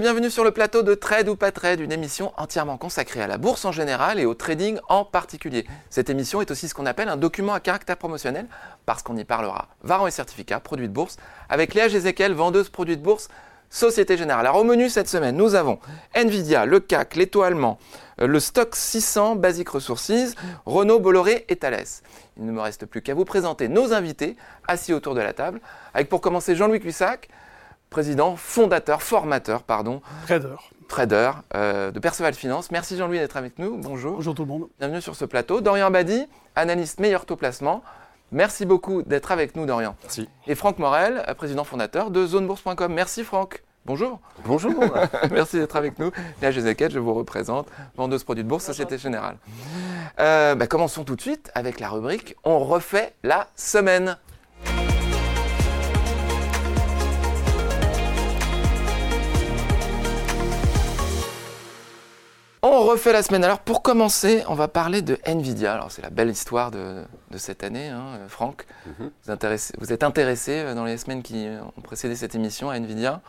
Bienvenue sur le plateau de Trade ou pas Trade, une émission entièrement consacrée à la bourse en général et au trading en particulier. Cette émission est aussi ce qu'on appelle un document à caractère promotionnel parce qu'on y parlera varant et certificats, produits de bourse, avec Léa Gézéquel, vendeuse produits de bourse, Société Générale. Alors au menu cette semaine, nous avons Nvidia, le CAC, les taux allemands, euh, le stock 600, Basic Resources, Renault, Bolloré et Thales. Il ne me reste plus qu'à vous présenter nos invités assis autour de la table, avec pour commencer Jean-Louis Cussac, président, fondateur, formateur, pardon. Trader. Trader euh, de Perceval Finance. Merci Jean-Louis d'être avec nous. Bonjour. Bonjour tout le monde. Bienvenue sur ce plateau. Dorian Badi, analyste meilleur taux placement. Merci beaucoup d'être avec nous, Dorian. Merci. Et Franck Morel, président fondateur de zonebourse.com. Merci Franck. Bonjour. Bonjour. Merci d'être avec nous. Léa Gézéquette, je vous représente, vendeuse produits de bourse, Société Générale. Euh, bah, commençons tout de suite avec la rubrique On refait la semaine. On refait la semaine. Alors pour commencer, on va parler de Nvidia. Alors c'est la belle histoire de, de cette année, hein, Franck. Mhm. vous, êtes intéressé euh, dans les semaines qui ont précédé cette émission à Nvidia.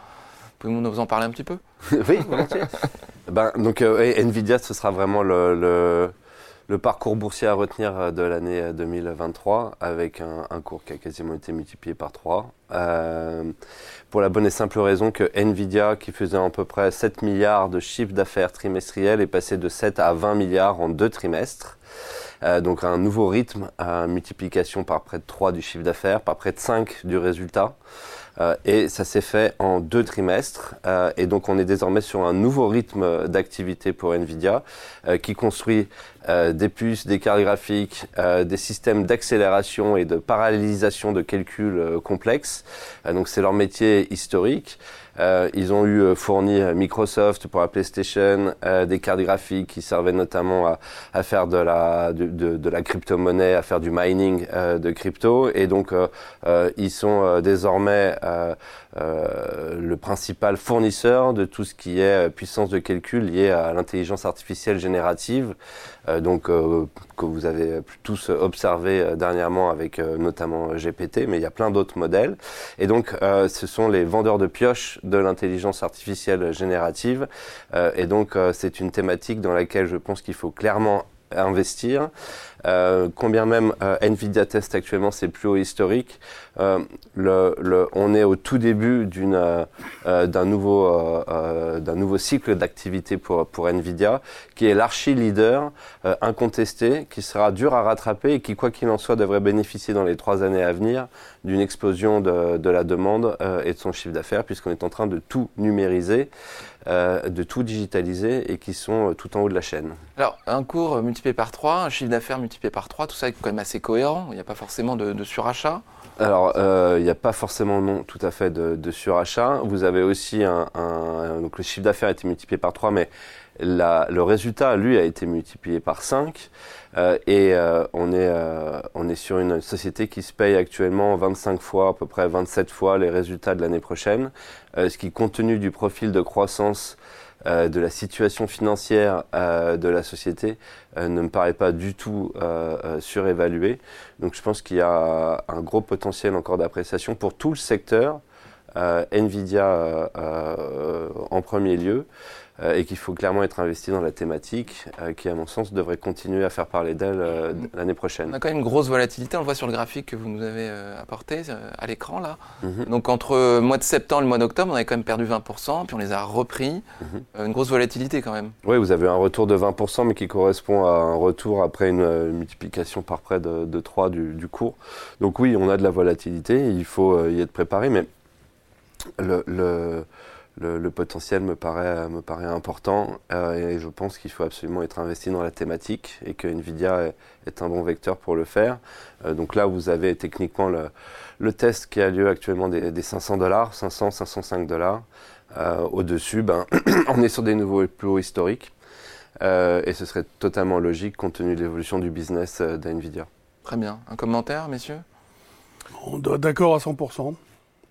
Pouvez-vous nous en parler un petit peu? Oui, volontiers. ben, donc, euh, Nvidia, ce sera vraiment le, le- le parcours boursier à retenir euh, de l'année euh, 2023, avec un, cours qui a quasiment été multiplié par 3. pour la bonne et simple raison que Nvidia, qui faisait à peu près 7 milliards de chiffre d'affaires trimestriel, est passé de 7 à 20 milliards en deux trimestres. Euh, donc un nouveau rythme, à multiplication par près de 3 du chiffre d'affaires, par près de 5 du résultat. Euh, et ça s'est fait en deux trimestres. Euh, et donc on est désormais sur un nouveau rythme d'activité pour Nvidia euh, qui construit des puces, des cartes graphiques, des systèmes d'accélération et de parallélisation de calculs complexes. Donc c'est leur métier historique. Euh, ils ont eu euh, fourni euh, Microsoft pour la PlayStation, euh, des cartes graphiques qui servaient notamment à, à faire de la, de, de- de la crypto-monnaie, à faire du mining euh, de crypto. Et donc, euh, ils sont désormais euh, le principal fournisseur de tout ce qui est euh, puissance de calcul liée à l'intelligence artificielle générative. Euh, donc, que vous avez tous observé dernièrement avec notamment GPT, mais il y a plein d'autres modèles. Et donc, ce sont les vendeurs de pioches de l'intelligence artificielle générative. Et donc, c'est une thématique dans laquelle je pense qu'il faut clairement investir. Euh, combien même euh, Nvidia teste actuellement ses plus hauts historiques, euh, on est au tout début d'un nouveau, cycle d'activité pour, Nvidia, qui est l'archi-leader incontesté, qui sera dur à rattraper et qui, quoi qu'il en soit, devrait bénéficier dans les trois années à venir d'une explosion de, la demande et de son chiffre d'affaires, puisqu'on est en train de tout numériser, euh, de tout digitaliser et qui sont euh, tout en haut de la chaîne. Alors, un cours multiplié par 3, un chiffre d'affaires multiplié par 3, tout ça est quand même assez cohérent. Il n'y a pas forcément de, de surachat. Alors, euh, il n'y a pas forcément non tout à fait de, de surachat. Vous avez aussi un, un- donc le chiffre d'affaires a été multiplié par 3, mais la- le résultat, lui, a été multiplié par 5. Euh, et euh, on, est, euh, on est sur une société qui se paye actuellement 25 fois, à peu près 27 fois les résultats de l'année prochaine, euh, ce qui, compte tenu du profil de croissance euh, de la situation financière euh, de la société, ne me paraît pas du tout surévalué. Donc je pense qu'il y a un gros potentiel encore d'appréciation pour tout le secteur, Nvidia euh, euh, en premier lieu, euh, et qu'il faut clairement être investi dans la thématique, euh, qui à mon sens devrait continuer à faire parler d'elle euh, l'année On prochaine. a quand même une grosse volatilité. On le voit sur le graphique que vous nous avez euh, apporté euh, à l'écran là. Mhm. Donc entre le mois de septembre et le mois d'octobre, on avait quand même perdu 20%, puis on les a repris. Mhm. Euh, une grosse volatilité quand même. Oui, vous avez un retour de 20%, mais qui correspond à un retour après une, euh, multiplication par près de, de 3 du, du cours. Donc oui, on a de la volatilité, il faut euh, y être préparé, mais le, le, le- le potentiel me paraît, me paraît important euh, et je pense qu'il faut absolument être investi dans la thématique et que Nvidia est, est un bon vecteur pour le faire. Euh, donc là, vous avez techniquement le, le test qui a lieu actuellement des, des 500 dollars, 500, 505 dollars. Euh, Au-dessus, ben, on est sur des nouveaux plus hauts historiques. Euh, et ce serait totalement logique compte tenu de l'évolution du business euh, d'NVIDIA. Très bien. Un commentaire, messieurs? On doit d'accord à 100%.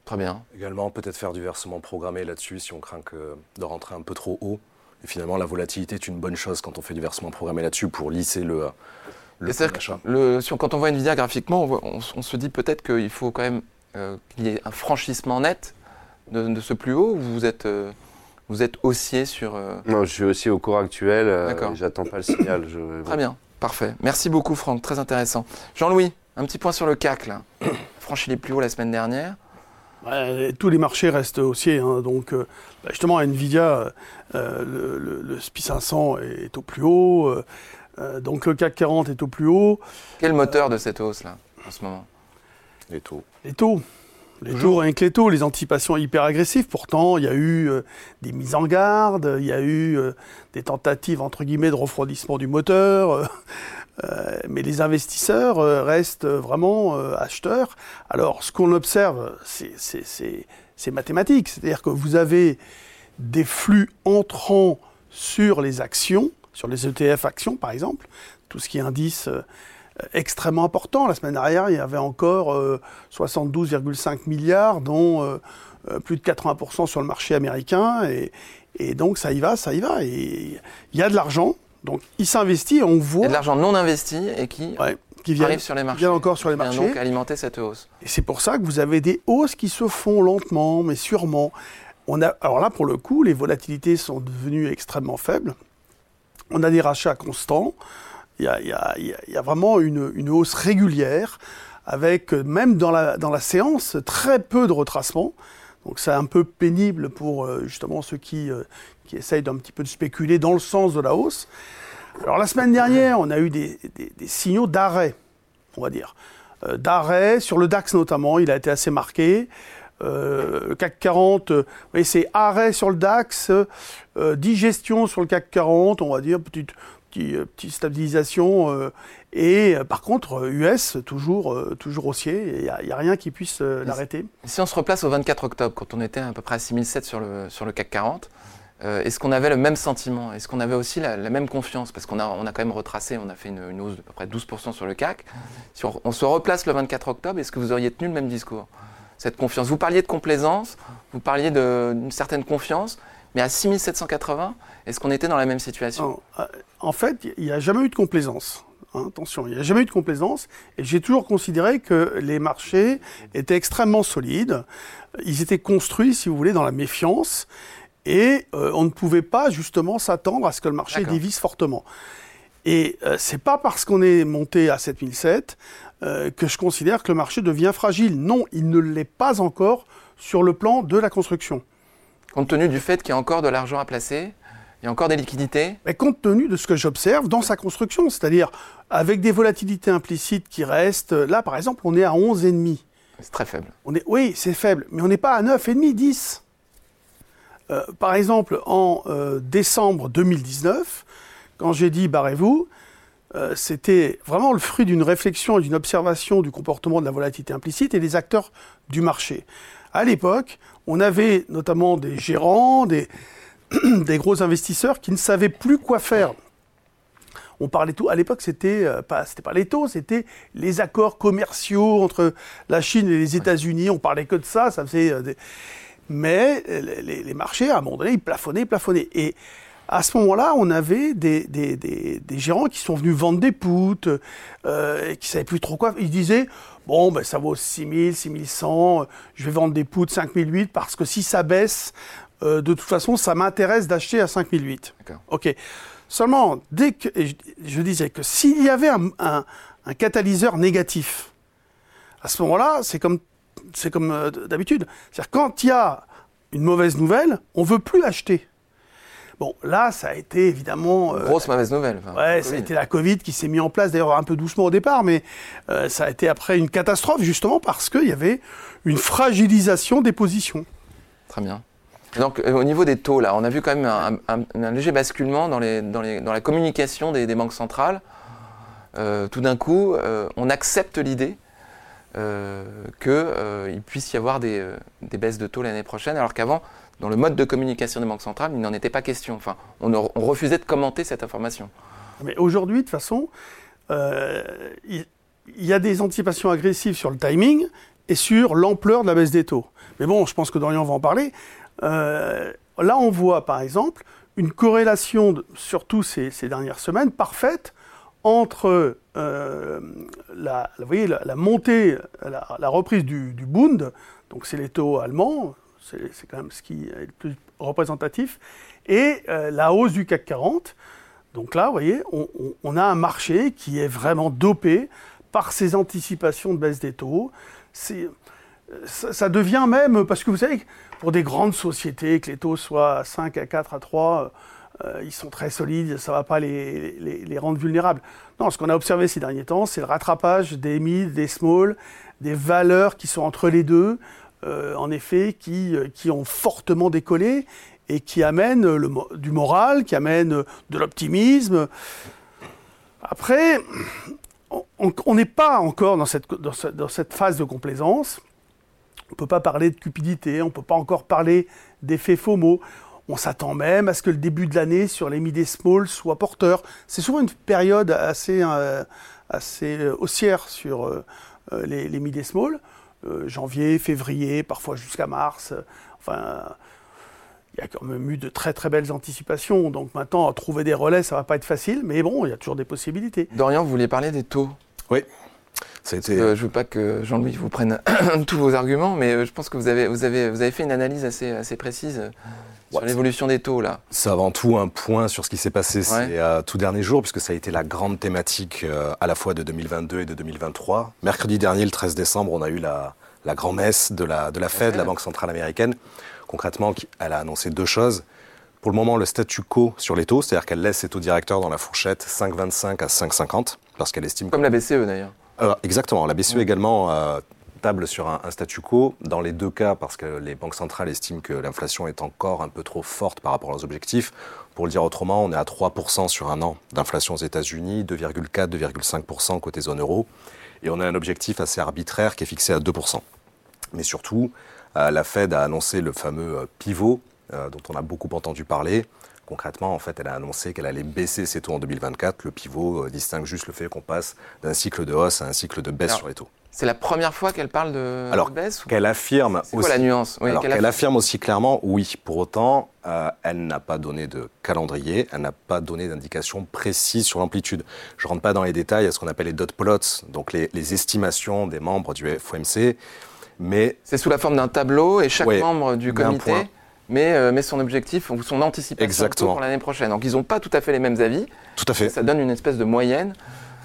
Très bien. Également, peut-être faire du versement programmé là-dessus si on craint que de rentrer un peu trop haut. Et finalement, la volatilité est une bonne chose quand on fait du versement programmé là-dessus pour lisser le, le d'achat. Quand on voit Nvidia graphiquement, on, voit- on s- on se dit peut-être qu'il faut quand même euh, qu'il y ait un franchissement net de, de ce plus haut ou vous êtes euh, vous êtes haussier sur. euh, Non, je suis aussi au cours actuel. euh, D'accord. J'attends pas le signal. je- Très bien, parfait. Merci beaucoup, Franck, très intéressant. Jean-Louis, un petit point sur le CAC, là. Franchi les plus hauts la semaine dernière. Tous les marchés restent haussiers. hein, donc, euh, bah, justement, Nvidia, euh, le, le- le SPI 500 est au plus haut. euh, euh, donc, le CAC 40 est au plus haut. Quel moteur de cette hausse, là, en ce moment? Les taux. Les taux. Les rien que les taux, les anticipations hyper agressives. Pourtant, il y a eu euh, des mises en garde, il y a eu euh, des tentatives, entre guillemets, de refroidissement du moteur. euh, mais les investisseurs restent vraiment acheteurs. Alors, ce qu'on observe, c'est- mathématique. C'est-à-dire que vous avez des flux entrants sur les actions, sur les ETF actions, par exemple, tout ce qui est indice extrêmement important. La semaine dernière, il y avait encore euh, 72,5 milliards, dont euh, euh, plus de 80% sur le marché américain. Et, et donc, ça y va, ça y va. Et il y a de l'argent. Donc, il s'investit et on Il y voit a de l'argent non investi et qui ouais, qui vient, arrive sur les marchés. vient encore sur les marchés. donc alimenter cette hausse. Et c'est pour ça que vous avez des hausses qui se font lentement, mais sûrement. On a, alors là, pour le coup, les volatilités sont devenues extrêmement faibles. On a des rachats constants. Il y a, vraiment une, hausse régulière, avec euh, même dans la, séance, très peu de retracement. Donc c'est un peu pénible pour euh, justement ceux qui, euh, qui essayent d'un petit peu de spéculer dans le sens de la hausse. Alors la semaine dernière, on a eu des, signaux d'arrêt, on va dire. D'arrêt, sur le DAX notamment, il a été assez marqué. Euh, CAC 40, euh, vous voyez, c'est arrêt sur le DAX, digestion sur le CAC 40, on va dire, petite, petite, euh, petite stabilisation. euh, et euh, par contre, US, toujours, toujours haussier, il n'y a, rien qui puisse l'arrêter. Si on se replace au 24 octobre, quand on était à peu près à 6007 sur le, sur le CAC 40, euh, est-ce qu'on avait le même sentiment? Est-ce qu'on avait aussi la, la même confiance? Parce qu'on a, on a quand même retracé, on a fait une, une hausse de peu près 12% sur le CAC. Si on, on se replace le 24 octobre, est-ce que vous auriez tenu le même discours? Cette confiance Vous parliez de complaisance, vous parliez d'une certaine confiance, mais à 6780, est-ce qu'on était dans la même situation? Euh, en fait, il n'y a jamais eu de complaisance. Hein, attention, il n'y a jamais eu de complaisance. Et j'ai toujours considéré que les marchés étaient extrêmement solides. Ils étaient construits, si vous voulez, dans la méfiance. Et euh, on ne pouvait pas justement s'attendre à ce que le marché dévisse fortement. Et euh, c'est pas parce qu'on est monté à 7007 euh, que je considère que le marché devient fragile. Non, il ne l'est pas encore sur le plan de la construction. Compte tenu du fait qu'il y a encore de l'argent à placer, il y a encore des liquidités, Mais compte tenu de ce que j'observe dans sa construction, c'est-à-dire avec des volatilités implicites qui restent, là par exemple on est à 11,5. c'est très faible. On est, oui, c'est faible, mais on n'est pas à 9,5, 10. Euh, par exemple, en euh, décembre 2019, quand j'ai dit barrez-vous, euh, c'était vraiment le fruit d'une réflexion et d'une observation du comportement de la volatilité implicite et des acteurs du marché. À l'époque, on avait notamment des gérants, des, des gros investisseurs qui ne savaient plus quoi faire. On parlait tout. À l'époque, c'était euh, pas, c'était pas les taux, c'était les accords commerciaux entre la Chine et les États-Unis. On parlait que de ça. Ça faisait. euh, des- Mais euh, les, marchés, à un moment donné, ils plafonnaient, ils plafonnaient. Et à ce moment-là, on avait des, des, des, des gérants qui sont venus vendre des poutres, euh, et qui savaient plus trop quoi. Ils disaient bon, ben ça vaut 6000, 6100. euh, Je vais vendre des poutres 5008 parce que si ça baisse, euh, de toute façon, ça m'intéresse d'acheter à 5008. D'accord. Ok. Seulement, dès que je, je disais que s'il y avait un, un- un catalyseur négatif, à ce moment-là, c'est comme, c'est comme euh, d'habitude. C'est-à-dire quand il y a une mauvaise nouvelle, on veut plus acheter. Bon, là, ça a été évidemment. euh, Grosse mauvaise nouvelle. enfin, Ouais, ça a été la Covid qui s'est mis en place, d'ailleurs un peu doucement au départ, mais euh, ça a été après une catastrophe, justement parce qu'il y avait une fragilisation des positions. Très bien. Donc, euh, au niveau des taux, là, on a vu quand même un, léger basculement dans, la communication des, banques centrales. Euh, tout d'un coup, euh, on accepte l'idée qu'il puisse y avoir des, baisses de taux l'année prochaine, alors qu'avant, dans le mode de communication des banques centrales, il n'en était pas question. Enfin, on, refusait de commenter cette information. Mais aujourd'hui, de toute façon, il il y, a des anticipations agressives sur le timing et sur l'ampleur de la baisse des taux. Mais bon, je pense que Dorian va en parler. Euh, là, on voit, par exemple, une corrélation, surtout ces, dernières semaines, parfaite entre euh, la, montée, la, la reprise du, Bund, donc c'est les taux allemands, c'est quand même ce qui est le plus représentatif, et euh, la hausse du CAC 40. Donc là, vous voyez, on, a un marché qui est vraiment dopé par ces anticipations de baisse des taux. Ça, devient même, parce que vous savez, pour des grandes sociétés, que les taux soient à 5, à 4, à 3, euh, ils sont très solides, ça ne va pas les, rendre vulnérables. Non, ce qu'on a observé ces derniers temps, c'est le rattrapage des mid, des small, des valeurs qui sont entre les deux, euh, en effet, qui, euh, qui ont fortement décollé et qui amènent du moral, qui amènent de l'optimisme. Après, on- n'est pas encore dans cette phase de complaisance. On ne peut pas parler de cupidité, on ne peut pas encore parler d'effet FOMO. On s'attend même à ce que le début de l'année sur les mid et small soit porteur. C'est souvent une période assez, euh, assez euh, haussière sur euh, euh, les, les mid et small. Euh, janvier, février, parfois jusqu'à mars. Euh, enfin, il y a quand même eu de très très belles anticipations. Donc maintenant, trouver des relais, ça va pas être facile. Mais bon, il y a toujours des possibilités. Dorian, vous vouliez parler des taux? Oui. Été- Euh, je veux pas que Jean-Louis vous prenne tous vos arguments, mais euh, je pense que vous avez, vous avez, vous avez fait une analyse assez, assez précise euh, sur Ouais. l'évolution des taux là. C'est avant tout un point sur ce qui s'est passé ces Ouais. euh, tout derniers jours, puisque ça a été la grande thématique euh, à la fois de 2022 et de 2023. Mercredi dernier, le 13 décembre, on a eu la, la grand-messe de la, de la Fed, Fed. la Banque Centrale Américaine. Concrètement, elle a annoncé deux choses. Pour le moment, le statu quo sur les taux, c'est-à-dire qu'elle laisse ses taux directeurs dans la fourchette 5,25 à 5,50, parce qu'elle estime Comme la BCE d'ailleurs. Alors, exactement. La BCE également euh, table sur un, un statu quo. Dans les deux cas, parce que les banques centrales estiment que l'inflation est encore un peu trop forte par rapport à leurs objectifs. Pour le dire autrement, on est à 3% sur un an d'inflation aux États-Unis, 2,4, 2,5% côté zone euro. Et on a un objectif assez arbitraire qui est fixé à 2%. Mais surtout, euh, la Fed a annoncé le fameux euh, pivot euh, dont on a beaucoup entendu parler. Concrètement, en fait, elle a annoncé qu'elle allait baisser ses taux en 2024. Le pivot euh, distingue juste le fait qu'on passe d'un cycle de hausse à un cycle de baisse Alors, sur les taux. C'est la première fois qu'elle parle de Alors, baisse ou- Qu'elle affirme C'est quoi la nuance Oui, alors qu'elle affirme aussi clairement, oui. Pour autant, euh, elle n'a pas donné de calendrier, elle n'a pas donné d'indication précise sur l'amplitude. Je ne rentre pas dans les détails à ce qu'on appelle les dot plots, donc les, les estimations des membres du FOMC, mais C'est sous la forme d'un tableau et chaque Ouais, membre du comité euh, met son objectif ou son anticipation Exactement. pour l'année prochaine. Donc ils n'ont pas tout à fait les mêmes avis. tout à fait. Ça donne une espèce de moyenne.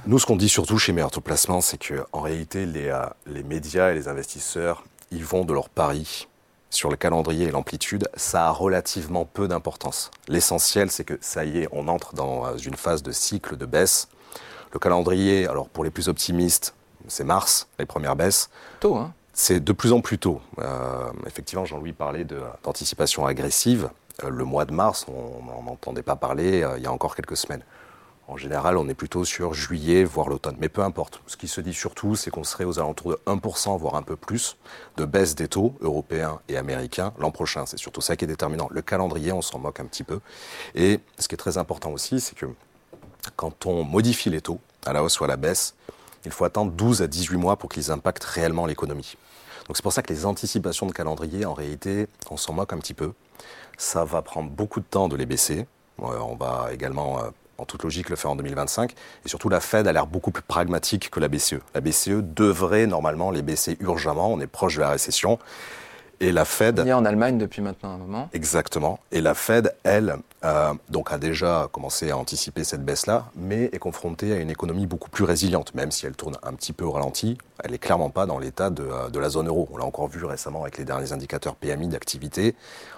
Nous, ce qu'on dit surtout chez Meilleur Taux Placement, c'est qu'en réalité, les, euh, les médias et les investisseurs, ils vont de leur pari sur le calendrier et l'amplitude. Ça a relativement peu d'importance. L'essentiel, c'est que ça y est, on entre dans euh, une phase de cycle de baisse. Le calendrier, alors pour les plus optimistes, c'est mars, les premières baisses. Tôt, hein C'est de plus en plus tôt. Euh, effectivement, Jean-Louis parlait d'anticipation agressive. Euh, le mois de mars, on n'en entendait pas parler euh, il y a encore quelques semaines. En général, on est plutôt sur juillet, voire l'automne. Mais peu importe. Ce qui se dit surtout, c'est qu'on serait aux alentours de 1%, voire un peu plus, de baisse des taux européens et américains l'an prochain. C'est surtout ça qui est déterminant. Le calendrier, on s'en moque un petit peu. Et ce qui est très important aussi, c'est que quand on modifie les taux, à la hausse ou à la baisse, il faut attendre 12 à 18 mois pour qu'ils impactent réellement l'économie. Donc c'est pour ça que les anticipations de calendrier, en réalité, on s'en moque un petit peu. Ça va prendre beaucoup de temps de les baisser. Euh, on va également, euh, en toute logique, le faire en 2025. Et surtout, la Fed a l'air beaucoup plus pragmatique que la BCE. La BCE devrait normalement les baisser urgemment. On est proche de la récession. Et la Fed... Est en Allemagne depuis maintenant un moment. Exactement. Et la Fed, elle, euh, donc a déjà commencé à anticiper cette baisse-là, mais est confrontée à une économie beaucoup plus résiliente, même si elle tourne un petit peu au ralenti. Elle est clairement pas dans l'état de, euh, de la zone euro. On l'a encore vu récemment avec les derniers indicateurs PMI d'activité,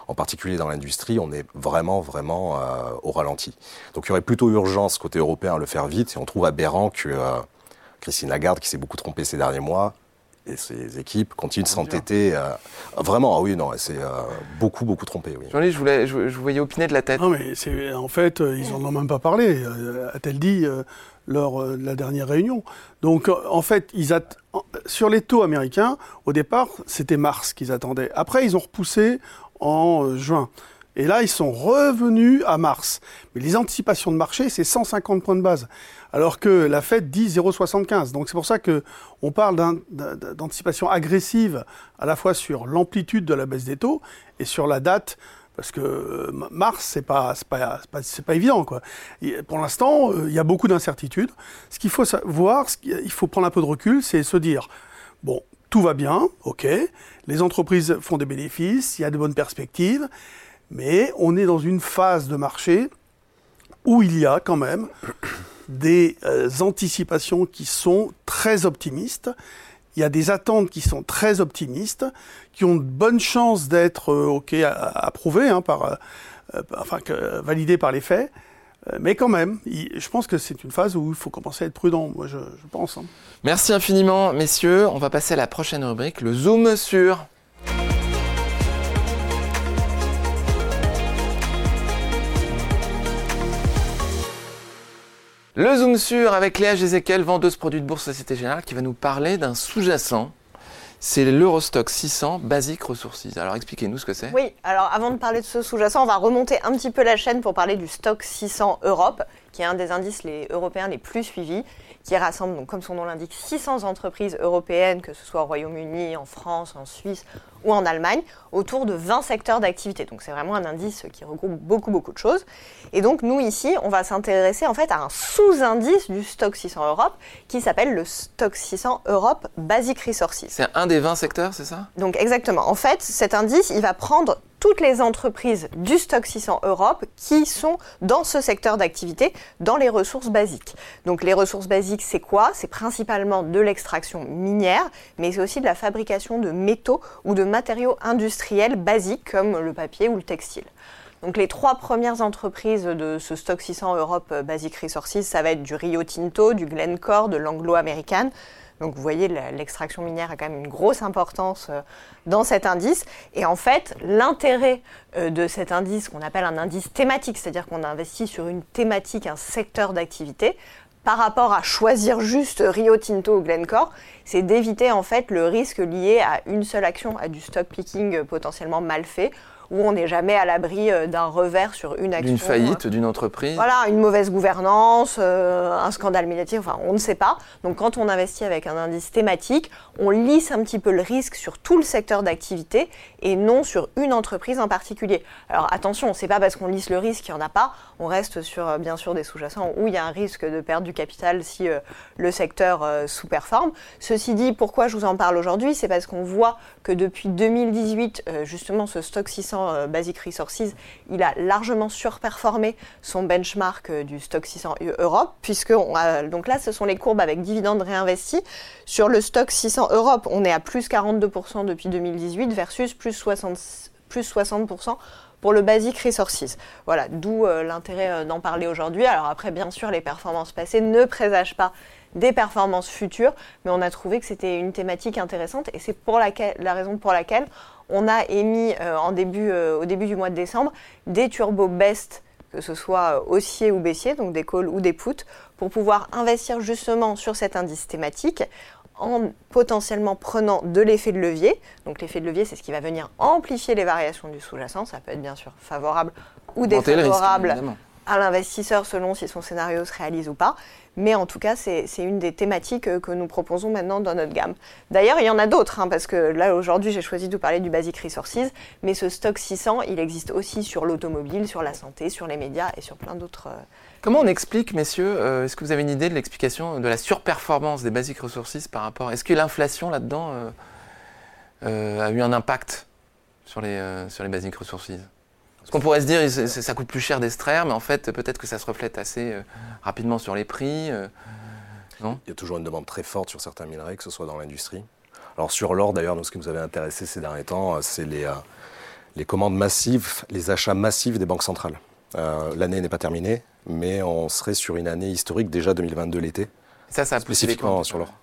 en particulier dans l'industrie. On est vraiment, vraiment euh, au ralenti. Donc il y aurait plutôt urgence côté européen à le faire vite, et on trouve aberrant que euh, Christine Lagarde, qui s'est beaucoup trompée ces derniers mois, et ses équipes continuent de s'entêter. euh, vraiment, ah oui, non, c'est euh, beaucoup, beaucoup trompé. Oui. Jean-Louis, je, voulais, je, je vous voyais opiner de la tête. Non, mais c'est en fait, euh, ils en ont même pas parlé, euh, a-t-elle dit euh, lors euh, de la dernière réunion. Donc, euh, en fait, ils att- en- sur les taux américains, au départ, c'était mars qu'ils attendaient. Après, ils ont repoussé en euh, juin. Et là, ils sont revenus à mars. Mais les anticipations de marché, c'est 150 points de base. Alors que la Fed dit 0,75. Donc c'est pour ça que on parle d'anticipation agressive à la fois sur l'amplitude de la baisse des taux et sur la date parce que euh, mars, c'est pas, pas, pas, pas évident, quoi. Pour l'instant, euh, il y a beaucoup d'incertitudes. Ce qu'il faut voir, ce qu'il- il faut prendre un peu de recul, c'est se dire, bon, tout va bien, ok. Les entreprises font des bénéfices, il y a de bonnes perspectives, mais on est dans une phase de marché où il y a quand même des euh, anticipations qui sont très optimistes. Il y a des attentes qui sont très optimistes, qui ont de bonnes chances d'être euh, ok approuvées, hein, par, euh, enfin validées par les faits. Mais quand même, je pense que c'est une phase où il faut commencer à être prudent, moi je, pense. Hein. Merci infiniment, messieurs. On va passer à la prochaine rubrique, le zoom sur. Le zoom sur avec Léa Gézéquel, vendeuse produits de bourse Société Générale, qui va nous parler d'un sous-jacent. C'est l'Eurostock 600 Basic Resources. Alors expliquez-nous ce que c'est. Oui, alors avant de parler de ce sous-jacent, on va remonter un petit peu la chaîne pour parler du stock 600 Europe, qui est un des indices européens les plus suivis qui rassemble, donc, comme son nom l'indique, 600 entreprises européennes, que ce soit au Royaume-Uni, en France, en Suisse ou en Allemagne, autour de 20 secteurs d'activité. Donc c'est vraiment un indice qui regroupe beaucoup, beaucoup de choses. Et donc nous, ici, on va s'intéresser en fait à un sous-indice du stock 600 Europe qui s'appelle le stock 600 Europe Basic Resources. C'est un des 20 secteurs, c'est ça? Donc exactement. En fait, cet indice, il va prendre toutes les entreprises du stock 600 Europe qui sont dans ce secteur d'activité, dans les ressources basiques. Donc les ressources basiques, c'est quoi? C'est principalement de l'extraction minière, mais c'est aussi de la fabrication de métaux ou de matériaux industriels basiques comme le papier ou le textile. Donc les trois premières entreprises de ce stock 600 Europe Basic Resources, ça va être du Rio Tinto, du Glencore, de l'Anglo-Américaine. Donc vous voyez, l'extraction minière a quand même une grosse importance euh, dans cet indice. Et en fait, l'intérêt euh, de cet indice, qu'on appelle un indice thématique, c'est-à-dire qu'on investit sur une thématique, un secteur d'activité, par rapport à choisir juste Rio Tinto ou Glencore, c'est d'éviter en fait le risque lié à une seule action, à du stock picking potentiellement mal fait où on n'est jamais à l'abri euh, d'un revers sur une action. D'une faillite d'une entreprise. Voilà, une mauvaise gouvernance, euh, un scandale médiatique, enfin on ne sait pas. Donc quand on investit avec un indice thématique, on lisse un petit peu le risque sur tout le secteur d'activité et non sur une entreprise en particulier. Alors attention, c'est pas parce qu'on lisse le risque qu'il n'y en a pas, on reste sur euh, bien sûr des sous-jacents où il y a un risque de perdre du capital si le secteur sous-performe. Ceci dit, pourquoi je vous en parle aujourd'hui? C'est parce qu'on voit que depuis 2018, justement ce stock 600 euh, Basic Resources, il a largement surperformé son benchmark euh, du stock 600 Europe, puisque donc là, ce sont les courbes avec dividendes réinvestis. Sur le stock 600 Europe, on est à plus 42% depuis 2018 versus plus 60, plus 60% pour le Basic Resources. Voilà, d'où euh, l'intérêt d'en parler aujourd'hui. Alors après, bien sûr, les performances passées ne présagent pas des performances futures, mais on a trouvé que c'était une thématique intéressante et c'est pour la raison pour laquelle on a émis euh, en début, euh, au début du mois de décembre des turbo best que ce soit euh, haussier ou baissier, donc des calls ou des puts, pour pouvoir investir justement sur cet indice thématique en potentiellement prenant de l'effet de levier. Donc l'effet de levier, c'est ce qui va venir amplifier les variations du sous-jacent. Ça peut être bien sûr favorable ou défavorable à l'investisseur selon si son scénario se réalise ou pas. Mais en tout cas, c'est une des thématiques euh, que nous proposons maintenant dans notre gamme. D'ailleurs, il y en a d'autres, hein, parce que là, aujourd'hui, j'ai choisi de vous parler du Basic Resources, mais ce stock 600, il existe aussi sur l'automobile, sur la santé, sur les médias et sur plein d'autres... Euh, Comment on explique, messieurs, euh, est-ce que vous avez une idée de l'explication de la surperformance des Basic Resources par rapport... Est-ce que l'inflation là-dedans a eu un impact sur les, sur les Basic Resources? Ce qu'on pourrait se dire, ça coûte plus cher d'extraire, mais en fait, peut-être que ça se reflète assez euh, rapidement sur les prix. Euh, non? Il y a toujours une demande très forte sur certains minerais, que ce soit dans l'industrie. Alors sur l'or, d'ailleurs, nous, ce qui nous avait intéressé ces derniers temps, euh, c'est les, les commandes massives, les achats massifs des banques centrales. L'année n'est pas terminée, mais on serait sur une année historique déjà 2022 l'été. Ça, ça a spécifiquement sur l'or.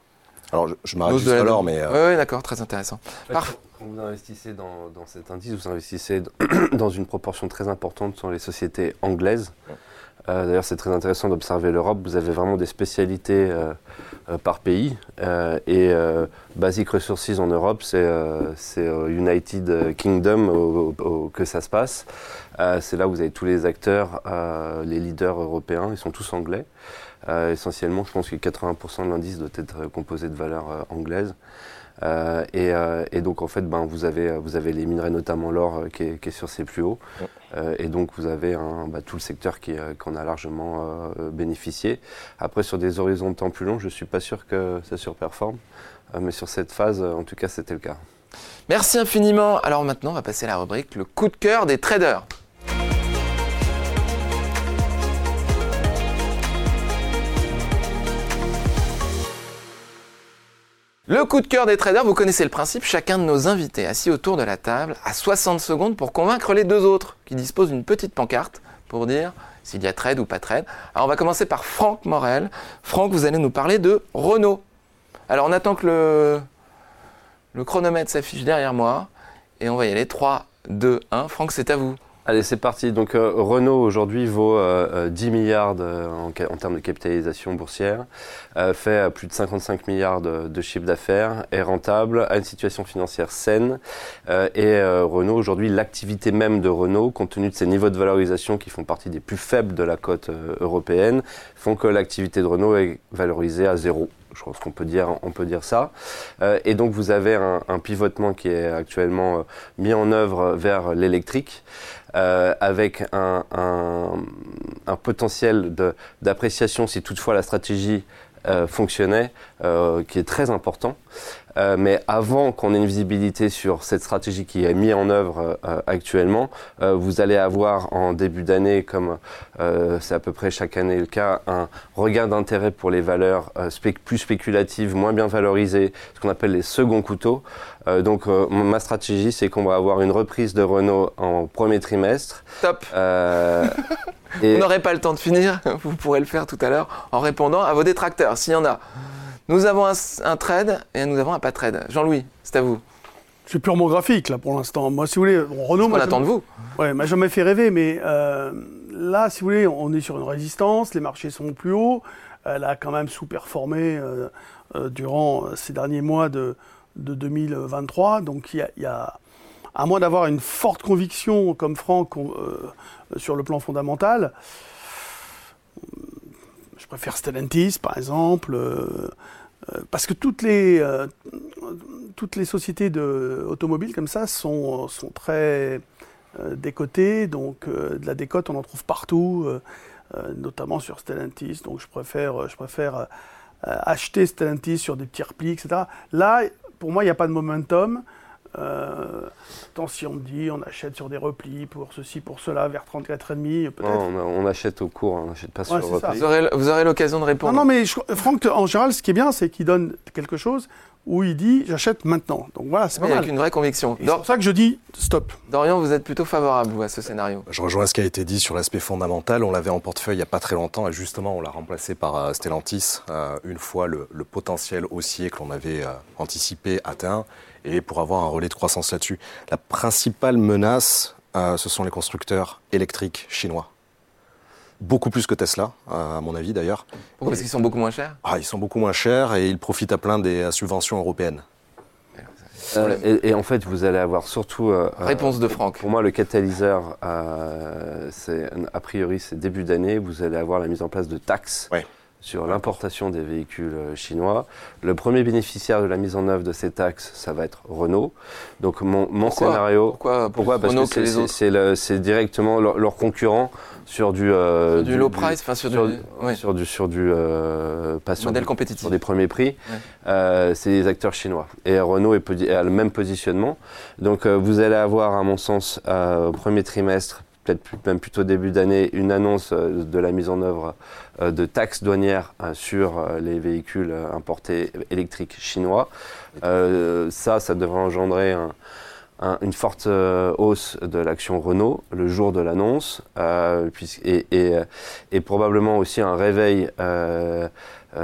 Alors, je, m'arrête juste à l'or, mais... Oui, d'accord, très intéressant. Parfait. Vous investissez dans, cet indice, vous investissez dans une proportion très importante sur les sociétés anglaises. Euh, d'ailleurs, c'est très intéressant d'observer l'Europe. Vous avez vraiment des spécialités euh, euh, par pays. et Basic Resources en Europe, c'est United Kingdom que ça se passe. c'est là où vous avez tous les acteurs, les leaders européens, ils sont tous anglais. essentiellement, je pense que 80% de l'indice doit être composé de valeurs anglaises. Euh, et, euh, et donc en fait, ben, vous, avez, vous avez les minerais, notamment l'or, euh, qui, est- qui est sur ses plus hauts. Ouais. Et donc vous avez bah, tout le secteur qui, en a largement bénéficié. Après, sur des horizons de temps plus longs, je ne suis pas sûr que ça surperforme. Mais sur cette phase, en tout cas, c'était le cas. Merci infiniment. Alors maintenant, on va passer à la rubrique le coup de cœur des traders. Le coup de cœur des traders, vous connaissez le principe, chacun de nos invités assis autour de la table a 60 secondes pour convaincre les deux autres qui disposent d'une petite pancarte pour dire s'il y a trade ou pas trade. Alors on va commencer par Franck Morel. Franck, vous allez nous parler de Renault. Alors on attend que le, chronomètre s'affiche derrière moi et on va y aller. 3, 2, 1. Franck, c'est à vous. Allez, c'est parti. Donc euh, Renault aujourd'hui vaut euh, euh, 10 milliards en, termes de capitalisation boursière, euh, fait euh, plus de 55 milliards de, chiffre d'affaires, est rentable, a une situation financière saine. euh, et euh, Renault aujourd'hui, l'activité même de Renault, compte tenu de ses niveaux de valorisation qui font partie des plus faibles de la cote euh, européenne, font que l'activité de Renault est valorisée à zéro. Je pense qu'on peut dire, on peut dire ça. Euh, et donc vous avez un, pivotement qui est actuellement euh, mis en œuvre vers l'électrique euh, avec un, un- potentiel d'appréciation si toutefois la stratégie euh, fonctionnait, euh, qui est très important. Euh, mais avant qu'on ait une visibilité sur cette stratégie qui est mise en œuvre euh, actuellement, euh, vous allez avoir en début d'année, comme euh, c'est à peu près chaque année le cas, un regain d'intérêt pour les valeurs euh, spé- plus spéculatives, moins bien valorisées, ce qu'on appelle les seconds couteaux. Euh, donc euh, ma stratégie, c'est qu'on va avoir une reprise de Renault en premier trimestre. Top. Euh, et- Vous n'aurez pas le temps de finir. Vous pourrez le faire tout à l'heure en répondant à vos détracteurs, s'il y en a. Nous avons un, un trade et nous avons un pas trade. Jean-Louis, c'est à vous. C'est purement graphique, là, pour l'instant. Moi, si vous voulez, Renault, On moi, attend de vous. Ouais, m'a jamais fait rêver, mais euh, là, si vous voulez, on est sur une résistance, les marchés sont plus hauts, elle a quand même sous-performé euh, euh, durant euh, ces derniers mois de, de 2023, donc il y a, il y a- à moins d'avoir une forte conviction comme Franck euh, sur le plan fondamental, je préfère Stellantis par exemple, euh, euh, parce que toutes les, toutes les sociétés de, automobiles comme ça sont, sont très décotés, donc de la décote on en trouve partout, notamment sur Stellantis, donc je préfère, je préfère acheter Stellantis sur des petits replis, etc. Là, pour moi, il n'y a pas de momentum. Euh, tant si on me dit on achète sur des replis pour ceci, pour cela, vers 34,5, peut-être. non, on, on achète au cours, on n'achète pas Ouais, sur repli. Vous aurez, vous aurez l'occasion de répondre. Non, non, mais je- Franck, en général, ce qui est bien, c'est qu'il donne quelque chose où il dit j'achète maintenant. Donc voilà, c'est Oui, pas avec mal. une vraie conviction. C'est pour ça que je dis stop. Dorian, vous êtes plutôt favorable vous, à ce scénario? Je rejoins ce qui a été dit sur l'aspect fondamental. On l'avait en portefeuille il n'y a pas très longtemps et justement on l'a remplacé par euh, Stellantis euh, une fois le, le potentiel haussier que l'on avait euh, anticipé atteint et pour avoir un relais de croissance là-dessus. La principale menace, euh, ce sont les constructeurs électriques chinois. Beaucoup plus que Tesla, euh, à mon avis d'ailleurs. Pourquoi Parce qu'ils sont beaucoup moins chers? Ah, ils sont beaucoup moins chers et ils profitent à plein des subventions européennes. Euh, et, et en fait, vous allez avoir surtout. euh, Réponse de Franck. Pour moi, le catalyseur, euh, c'est a priori, c'est début d'année. Vous allez avoir la mise en place de taxes Ouais. Sur l'importation des véhicules euh, chinois. Le premier bénéficiaire de la mise en œuvre de ces taxes, ça va être Renault. Donc mon, mon Pourquoi scénario. Pourquoi, Pourquoi? Parce Renault que c'est- directement leur, leur concurrent sur du, euh, Du low price, enfin sur, sur, du ouais, sur du sur du euh, pas sur modèle du- compétitif. sur des premiers prix, Ouais. euh, c'est des acteurs chinois. Et Renault est a le même positionnement. Donc vous allez avoir, à mon sens, au premier trimestre, peut-être même plutôt début d'année, une annonce euh, de la mise en œuvre euh, de taxes douanières euh, sur les véhicules importés électriques chinois. Ça, ça devrait engendrer un- un- une forte euh, hausse de l'action Renault le jour de l'annonce, euh, et, et, euh, et probablement aussi un réveil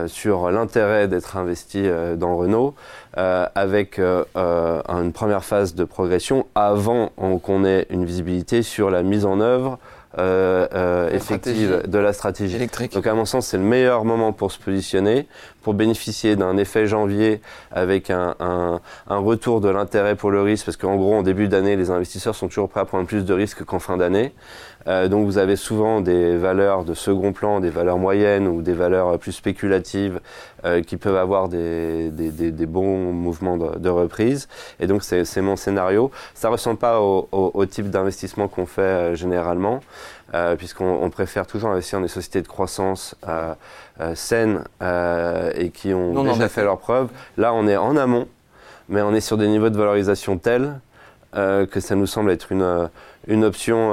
sur l'intérêt d'être investi dans Renault, avec une première phase de progression avant qu'on ait une visibilité sur la mise en œuvre effective stratégie. de la stratégie. Électrique. Donc à mon sens, c'est le meilleur moment pour se positionner, pour bénéficier d'un effet janvier avec un, un- un retour de l'intérêt pour le risque, parce qu'en gros, en début d'année, les investisseurs sont toujours prêts à prendre plus de risques qu'en fin d'année. Euh, donc vous avez souvent des valeurs de second plan, des valeurs moyennes ou des valeurs euh, plus spéculatives euh, qui peuvent avoir des, des- des- des bons mouvements de, de reprise. Et donc c'est c'est mon scénario. Ça ressemble pas au, au- au type d'investissement qu'on fait euh, généralement, euh, puisqu'on on préfère toujours investir dans des sociétés de croissance euh, saines euh, et qui ont Non déjà fait leurs preuves. Là, on est en amont, mais on est sur des niveaux de valorisation tels euh, que ça nous semble être une, une option,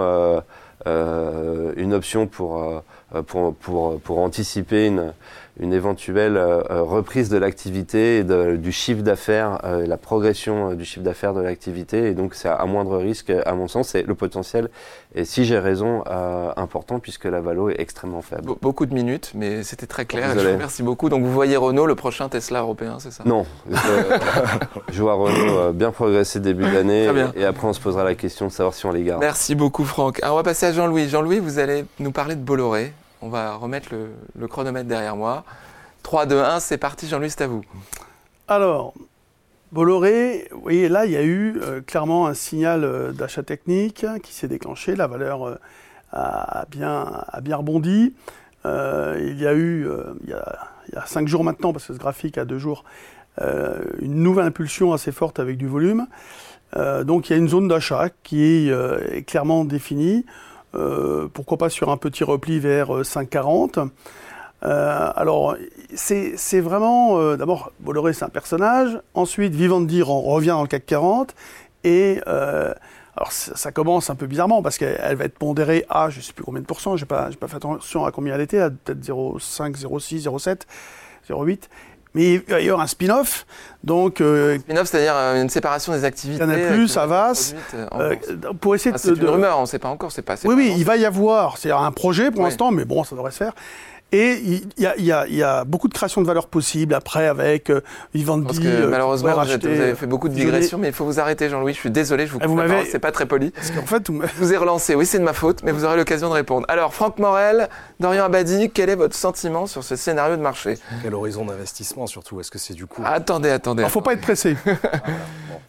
une option pour, euh, pour, pour, pour anticiper une, une éventuelle euh, euh, reprise de l'activité et de- du chiffre d'affaires, euh, la progression du chiffre d'affaires de l'activité. Et donc, c'est à moindre risque, à mon sens, c'est le potentiel. Et si j'ai raison, important puisque la valo est extrêmement faible. Be- Beaucoup de minutes, mais c'était très clair. Je Désolé. vous remercie beaucoup. Donc vous voyez Renault, le prochain Tesla européen, c'est ça? Non, je, je vois Renault bien progresser début d'année Très bien. et après on se posera la question de savoir si on les garde. Merci beaucoup Franck. Alors on va passer à Jean-Louis. Jean-Louis, vous allez nous parler de Bolloré. On va remettre le, chronomètre derrière moi. 3, 2, 1, c'est parti Jean-Louis, c'est à vous. Alors, Bolloré, vous voyez, là, il y a eu euh, clairement un signal euh, d'achat technique qui s'est déclenché. La valeur euh, a, bien, a rebondi. Il y a eu, il, y a, il y a cinq jours maintenant, parce que ce graphique a deux jours, une nouvelle impulsion assez forte avec du volume. Donc, il y a une zone d'achat qui est clairement définie. Euh, pourquoi pas sur un petit repli vers euh, 5,40 euh, alors, c'est vraiment. euh, D'abord, Bolloré, c'est un personnage. Ensuite, Vivendi revient dans le CAC 40. Et. euh, alors, ça commence un peu bizarrement parce qu'elle elle va être pondérée à je ne sais plus combien de pourcents, je n'ai pas, pas fait attention à combien elle était, peut-être 0,5, 0,6, 0,7, 0,8. Mais il va y avoir un spin-off. Donc, euh, Spin-off, c'est-à-dire euh, une séparation des activités. Canal+, euh, qui vont Avas, être produites, euh, euh, pour essayer Ah, de. c'est une de- rumeur, on ne sait pas encore, c'est pas. Oui, pas oui, il va y avoir, c'est un projet pour Oui. l'instant, mais bon, ça devrait se faire. Et il y a, il y a- il y a beaucoup de création de valeur possible après avec euh, Vivendi. Parce que euh, malheureusement, pourrait vous, êtes- racheter, vous avez fait beaucoup de digressions, mais il faut vous arrêter, Jean-Louis. Je suis désolé, je vous Ah, coupe c'est pas très poli. Parce qu'en fait, vous me- Je vous ai relancé, oui, c'est de ma faute, mais vous aurez l'occasion de répondre. Alors, Franck Morel, Dorian Abadi, quel est votre sentiment sur ce scénario de marché? Quel horizon d'investissement surtout Est-ce que c'est du coup Attendez, attendez. Alors, faut pas être pressé.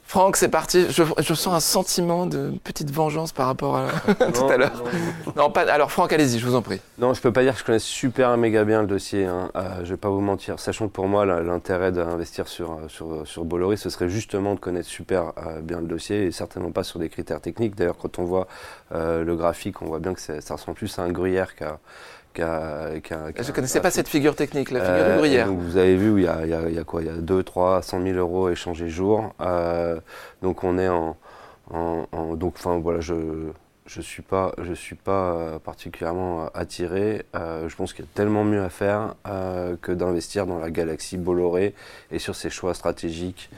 Franck, c'est parti. Je, je sens un sentiment de petite vengeance par rapport à tout Non, à l'heure. non. Non, pas. Alors, Franck, allez-y, je vous en prie. Non, je peux pas dire que je connais super méga bien le dossier. Hein. Euh, je vais pas vous mentir. Sachant que pour moi, l'intérêt d'investir sur, euh, sur, sur Bolloré, ce serait justement de connaître super euh, bien le dossier et certainement pas sur des critères techniques. D'ailleurs, quand on voit euh, le graphique, on voit bien que ça ressemble plus à un gruyère qu'à. qu'à Je ne connaissais pas cette figure technique, la figure Euh, du gruyère. donc, vous avez vu, où il y a, il y a- il y a quoi? Il y a 2, 3, 100 000 euros échangés jour. Euh, donc on est en. en- en- donc, enfin, voilà, je. Je suis pas, je suis pas euh, particulièrement euh, attiré. Euh, je pense qu'il y a tellement mieux à faire euh, que d'investir dans la galaxie Bolloré et sur ses choix stratégiques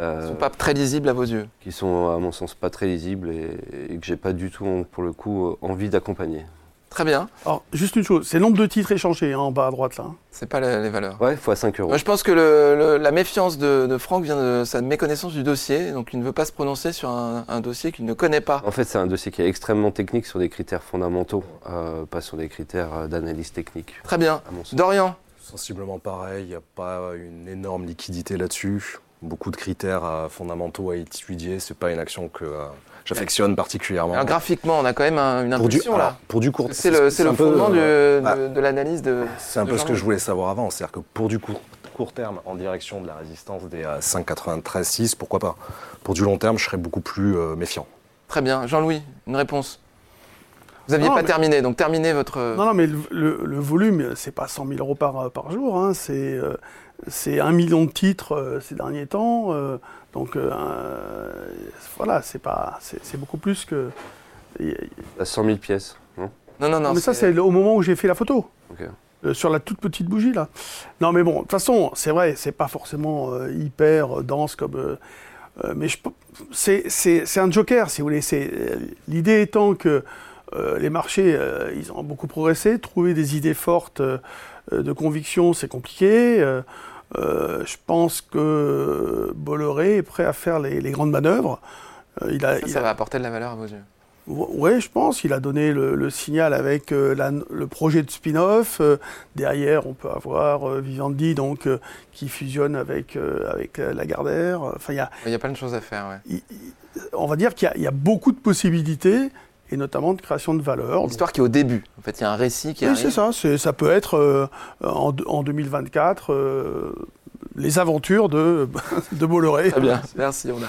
euh, ne sont pas très lisibles à vos yeux. qui sont à mon sens pas très lisibles et, et que j'ai pas du tout pour le coup envie d'accompagner. Très bien. Alors, juste une chose, c'est le nombre de titres échangés hein, en bas à droite là. C'est pas les, les valeurs. Ouais, fois 5 euros. Moi, je pense que le- le- la méfiance de, de Franck vient de sa méconnaissance du dossier. Donc, il ne veut pas se prononcer sur un, un dossier qu'il ne connaît pas. En fait, c'est un dossier qui est extrêmement technique sur des critères fondamentaux, euh, pas sur des critères euh, d'analyse technique, Très bien. à mon sens. Dorian, Sensiblement pareil, il n'y a pas une énorme liquidité là-dessus. Beaucoup de critères euh, fondamentaux à étudier. C'est pas une action que euh, j'affectionne particulièrement. alors graphiquement, on a quand même un- une pour du, impulsion alors, là. pour du court, C'est le, c'est le peu, fondement du- euh, de, bah, de l'analyse de. C'est un de peu ce que je voulais savoir avant. C'est-à-dire que pour du court, court terme, en direction de la résistance des euh, 5,93,6, pourquoi pas? Pour du long terme, je serais beaucoup plus euh, méfiant. Très bien. Jean-Louis, une réponse. Vous n'aviez pas mais- terminé, donc terminez votre. Non, non, mais le, le- le volume, c'est pas 100 000 euros par, par jour. hein, c'est euh, c'est un million de titres euh, ces derniers temps. euh, donc euh, voilà, c'est pas, c'est beaucoup plus que. À 100 000 pièces, non? Non, non, non. mais ça, c'est au moment où j'ai fait la photo. Ok. Euh, sur la toute petite bougie là. Non mais bon, de toute façon, c'est vrai, c'est pas forcément euh, hyper euh, dense comme. euh, euh, mais c'est un joker, si vous voulez. C'est euh, l'idée étant que euh, les marchés, euh, ils ont beaucoup progressé. Trouver des idées fortes de conviction, c'est compliqué. Euh, euh, je pense que Bolloré est prêt à faire les, les grandes manœuvres. Euh, il a, Ça, il ça a- va apporter de la valeur à vos yeux. Oui, je pense. Il a donné le, signal avec euh, le projet de spin-off. Euh, derrière, on peut avoir euh, Vivendi donc, qui fusionne avec, avec Lagardère. Enfin, il y a plein de choses à faire. Ouais. on va dire qu'il y, a beaucoup de possibilités et notamment de création de valeur. Une histoire qui est au début. En fait, il y a un récit qui oui, c'est ça. Ça peut être en, en, 2024 les aventures de, de Bolloré. Très bien, merci, on a,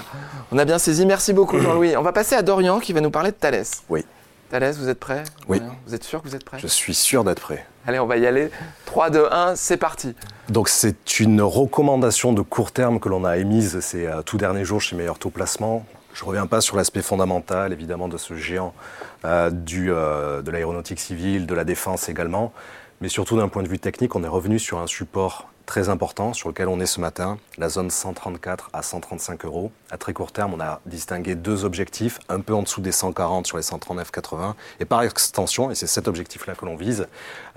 on a bien saisi. Merci beaucoup Jean-Louis. On va passer à Dorian qui va nous parler de Thalès. Oui. Thalès, vous êtes prêt? Oui. Vous êtes sûr que vous êtes prêt? Je suis sûr d'être prêt. Allez, on va y aller. 3, 2, 1, c'est parti. Donc c'est une recommandation de court terme que l'on a émise ces euh, tout derniers jours chez Meilleur Taux Placement. Je ne reviens pas sur l'aspect fondamental, évidemment, de ce géant euh, du, euh, de l'aéronautique civile, de la défense également. Mais surtout d'un point de vue technique, on est revenu sur un support très important sur lequel on est ce matin, la zone 134 à 135 euros. À très court terme, on a distingué deux objectifs, un peu en dessous des 140 sur les 139,80 et par extension, et c'est cet objectif-là que l'on vise,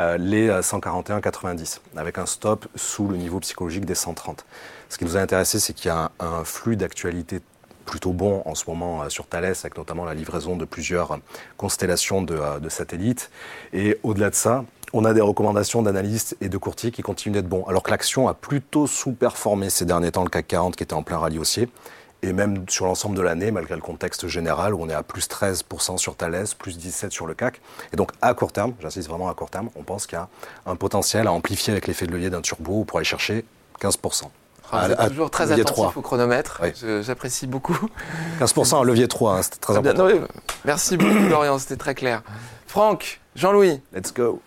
euh, les 141,90 avec un stop sous le niveau psychologique des 130. Ce qui nous a intéressé, c'est qu'il y a un, flux d'actualité plutôt bon en ce moment euh, sur Thales, avec notamment la livraison de plusieurs constellations de, euh, de satellites. Et au-delà de ça, on a des recommandations d'analystes et de courtiers qui continuent d'être bons. Alors que l'action a plutôt sous-performé ces derniers temps, le CAC 40 qui était en plein rallye haussier. Et même sur l'ensemble de l'année, malgré le contexte général où on est à plus 13% sur Thales, plus 17% sur le CAC. Et donc à court terme, j'insiste vraiment à court terme, on pense qu'il y a un potentiel à amplifier avec l'effet de levier d'un turbo pour aller chercher 15%. Ah, vous êtes toujours très attentif au chronomètre, j'apprécie beaucoup. 15% en levier 3, hein, c'était très important. merci beaucoup Laurent, c'était très clair. Franck, Jean-Louis. Let's go.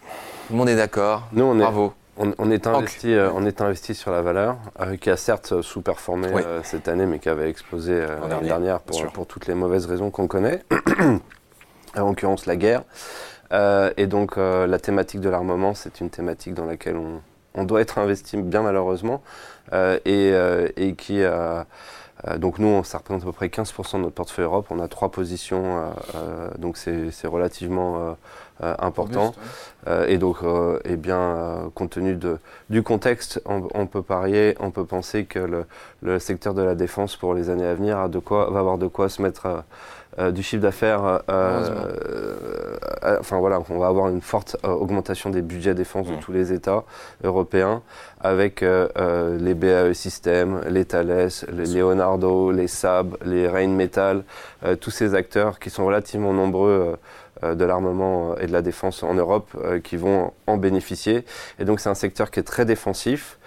Tout le monde est d'accord. Nous, on Bravo. Est, on, est investi, euh, on est investi sur la valeur, euh, qui a certes sous-performé euh, cette année, mais qui avait explosé l'année dernière pour, pour, toutes les mauvaises raisons qu'on connaît, en l'occurrence la guerre. et donc la thématique de l'armement, c'est une thématique dans laquelle on, on, doit être investi bien malheureusement, et, et, qui euh, donc nous, ça représente à peu près 15% de notre portefeuille Europe. On a trois positions, euh, euh, donc c'est relativement important. et donc, eh bien, compte tenu de, du contexte, on, peut parier, on peut penser que le, le, secteur de la défense pour les années à venir a de quoi, va avoir de quoi se mettre euh, du chiffre d'affaires, euh, euh, enfin voilà, on va avoir une forte augmentation des budgets défense de tous les États européens, avec les BAE Systems, les Thales, les Leonardo, les Saab, les Rheinmetall, tous ces acteurs qui sont relativement nombreux de l'armement et de la défense en Europe qui vont en bénéficier. Et donc c'est un secteur qui est très défensif.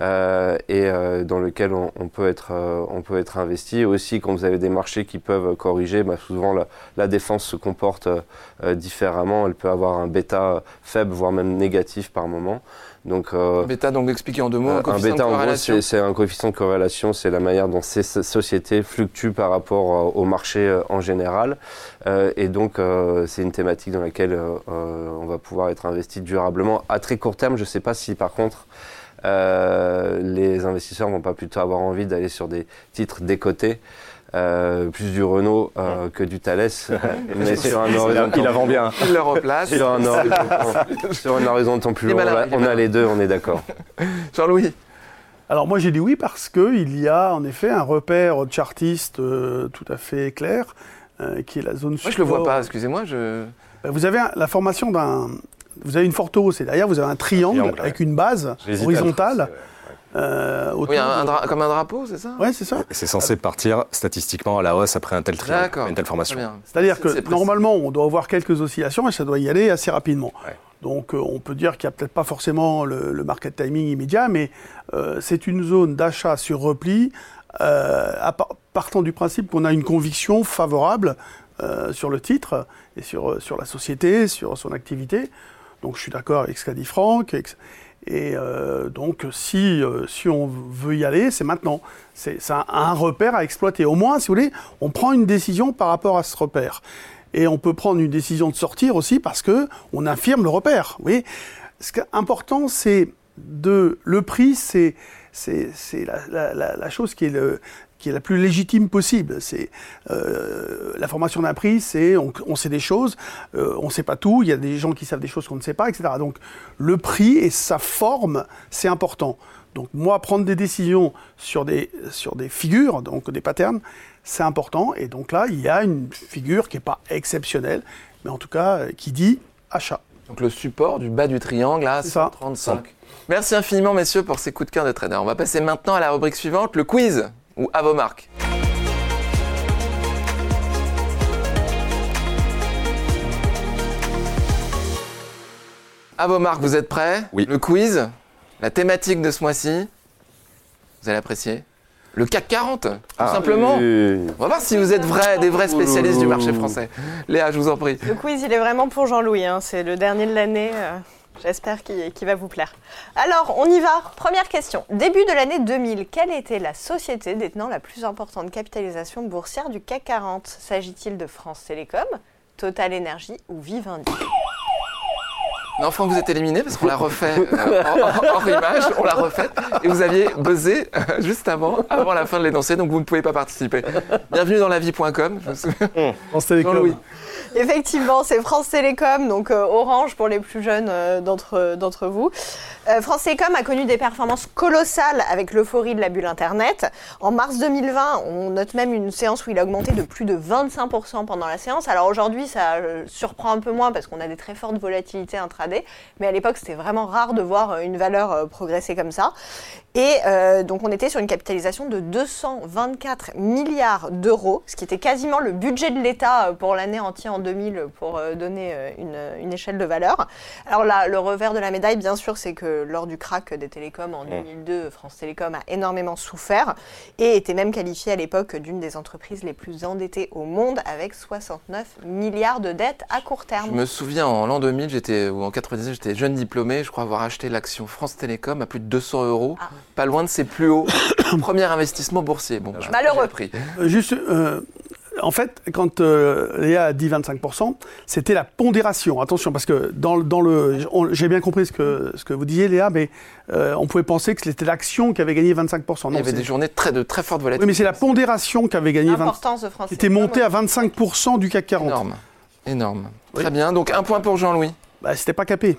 Euh, et euh, dans lequel on, peut être, euh, on peut être investi. Aussi, quand vous avez des marchés qui peuvent corriger, bah, souvent la, défense se comporte différemment. Elle peut avoir un bêta faible, voire même négatif par moment. Donc, bêta, donc expliquer en deux mots, un, un bêta, en gros, c'est un coefficient de corrélation, c'est la manière dont ces sociétés fluctuent par rapport au marché en général. et donc, c'est une thématique dans laquelle on va pouvoir être investi durablement. À très court terme, je ne sais pas si par contre, euh, les investisseurs vont pas plutôt avoir envie d'aller sur des titres décotés. Euh, plus du Renault euh, que du Thales, mais sur un horizon. Il avant bien. Il le replace. Sur un, horizon, temps plus long, on a les deux, on est d'accord. Jean-Louis. Alors moi j'ai dit oui parce qu'il y a en effet un repère chartiste tout à fait clair, qui est la zone. Moi je le vois pas, excusez-moi. Je... Vous avez la formation d'un vous avez une forte hausse et derrière vous avez un triangle, avec une base horizontale. Euh, oui, comme un drapeau, c'est ça? Oui, c'est ça. C'est censé partir statistiquement à la hausse après un tel triangle, une telle formation. C'est-à-dire que normalement, on doit avoir quelques oscillations et ça doit y aller assez rapidement. Donc, euh, on peut dire qu'il n'y a peut-être pas forcément le, market timing immédiat, mais euh, c'est une zone d'achat sur repli, partant du principe qu'on a une conviction favorable sur le titre et sur, sur la société, sur son activité. Donc je suis d'accord avec ce qu'a dit Franck. Et euh, donc si, euh, si on veut y aller, c'est maintenant. C'est un, un, repère à exploiter. Au moins, si vous voulez, on prend une décision par rapport à ce repère. Et on peut prendre une décision de sortir aussi parce que on infirme le repère. Vous voyez ce qui est important, c'est de le prix, c'est c'est la, la, la, chose qui est le, qui est la plus légitime possible. C'est euh, la formation d'un prix, c'est on, sait des choses, euh, on ne sait pas tout. Il y a des gens qui savent des choses qu'on ne sait pas, etc. Donc le prix et sa forme, c'est important. Donc moi, prendre des décisions sur des sur des figures, donc des patterns, c'est important. Et donc là, il y a une figure qui n'est pas exceptionnelle, mais en tout cas qui dit achat. Donc le support du bas du triangle à C'est ça. 135. Merci infiniment, messieurs, pour ces coups de cœur de trader. On va passer maintenant à la rubrique suivante, le quiz, ou à vos marques. À vos marques, vous êtes prêts? Oui. Le quiz, la thématique de ce mois-ci, vous allez apprécier. Le CAC 40, tout Ah, simplement. oui. On va voir si vous êtes vrais, des vrais spécialistes du marché français. Léa, je vous en prie. Le quiz, il est vraiment pour Jean-Louis. hein. C'est le dernier de l'année. euh, J'espère qu'il va vous plaire. Alors, on y va. Première question. Début de l'année 2000, quelle était la société détenant la plus importante capitalisation boursière du CAC 40 S'agit-il de France Télécom, Total Energy ou Vivendi? Non, Franck, vous êtes éliminé parce qu'on l'a refait euh, hors, hors image, on l'a refait et vous aviez buzzé euh, juste avant, avant la fin de l'énoncé, donc vous ne pouvez pas participer. Bienvenue dans lavie.com, je me souviens. France Télécom. Effectivement, c'est France Télécom, donc euh, Orange pour les plus jeunes euh, d'entre vous. Euh, France Télécom a connu des performances colossales avec l'euphorie de la bulle Internet. En mars 2020, on note même une séance où il a augmenté de plus de 25% pendant la séance. Alors aujourd'hui, ça surprend un peu moins parce qu'on a des très fortes volatilités intraday, mais à l'époque, c'était vraiment rare de voir une valeur progresser comme ça. Et euh, donc on était sur une capitalisation de 224 milliards d'euros, ce qui était quasiment le budget de l'État euh, pour l'année entière en 2000 pour euh, donner euh, une, une échelle de valeur. Alors là, le revers de la médaille, bien sûr, c'est que lors du crack des télécoms en 2002, France Télécom a énormément souffert et était même qualifiée à l'époque d'une des entreprises les plus endettées au monde avec 69 milliards de dettes à court terme. Je me souviens en l'an 2000, j'étais, ou en 99, j'étais jeune diplômé, je crois avoir acheté l'action France Télécom à plus de 200 euros, Ah. Pas loin de ses plus hauts. Premier investissement boursier. Bon, bah, Malheureux. appris. Euh, Juste, euh, en fait, quand euh, Léa a dit 25%, c'était la pondération. Attention, parce que dans, le- dans le, on- j'ai bien compris ce que, ce que vous disiez, Léa, mais euh, on pouvait penser que c'était l'action qui avait gagné 25%. Il y avait des journées très, de très forte oui, volatilité. mais c'est la pondération qui avait gagné 20, L'importance de France qui était Télécom, montée à 25% du CAC 40. Énorme. Énorme. Oui. Très bien. Donc un point pour Jean-Louis. Bah, c'était pas capé.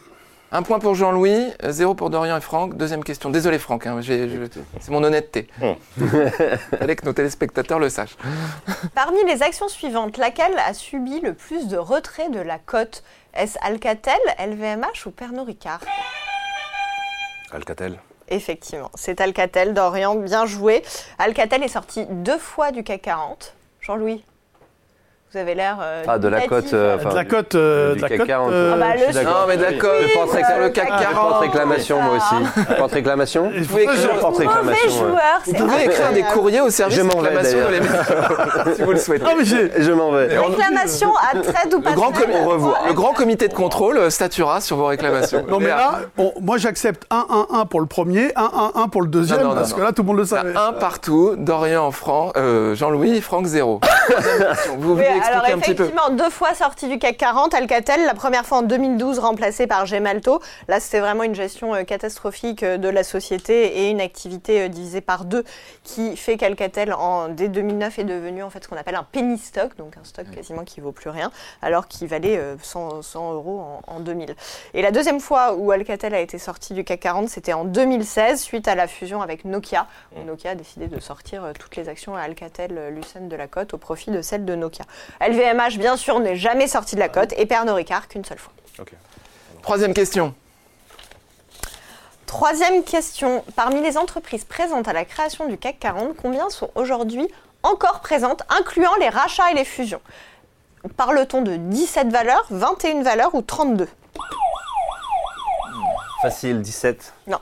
Un point pour Jean-Louis, euh, zéro pour Dorian et Franck. Deuxième question. Désolé Franck, hein, j'ai- je- c'est mon honnêteté. Fallait que nos téléspectateurs le sachent. Parmi les actions suivantes, laquelle a subi le plus de retrait de la cote Est-ce Alcatel, LVMH ou Pernod Ricard? Alcatel. Effectivement, c'est Alcatel d'Orient, bien joué. Alcatel est sorti deux fois du CAC 40. Jean-Louis, vous avez l'air. euh, Ah, de la dubitatif. cote. euh, de la cote, euh, du de la 40, euh, Ah bah, le-. Non mais d'accord. Oui, je pense euh, sur le le CAC CAC Je porte 40. réclamation moi aussi. Porte réclamation Il Vous faut pouvez écrire- porte réclamation. joueur, Vous pouvez écrire des courriers au service Je m'en vais, réclamation de si vous le souhaitez. Ah, mais Je m'en vais. Réclamation à trade ou pas au revoir. Le grand comité de contrôle euh, statuera sur vos réclamations. Non mais là, moi j'accepte 1-1-1 pour le premier, 1-1-1 pour le deuxième, parce que là tout le monde le il y a savait. un partout, Dorian, Franck, euh, Jean-Louis, Franck zéro. vous Oui, voulez alors expliquer un petit peu effectivement, deux fois sorti du CAC 40, Alcatel, la première fois en 2012 remplacé par Gemalto. Là, c'était vraiment une gestion euh, catastrophique euh, de la société et une activité euh, divisée par deux qui fait qu'Alcatel, en, dès 2009, est devenu en fait ce qu'on appelle un penny stock, donc un stock quasiment qui vaut plus rien, alors qu'il valait euh, 100, 100 euros en, en 2000. Et la deuxième fois où Alcatel a été sorti du CAC 40, c'était en 2016, suite à la fusion avec Nokia, où Nokia a décidé de sortir toutes les actions à Alcatel euh, Lucent de la cote au profit de celles de Nokia. LVMH, bien sûr, n'est jamais sorti de la cote, et Pernod Ricard qu'une seule fois. Troisième question. Troisième question. Parmi les entreprises présentes à la création du CAC 40, combien sont aujourd'hui encore présentes, incluant les rachats et les fusions? Parle-t-on de 17 valeurs, 21 valeurs ou 32 Facile, 17.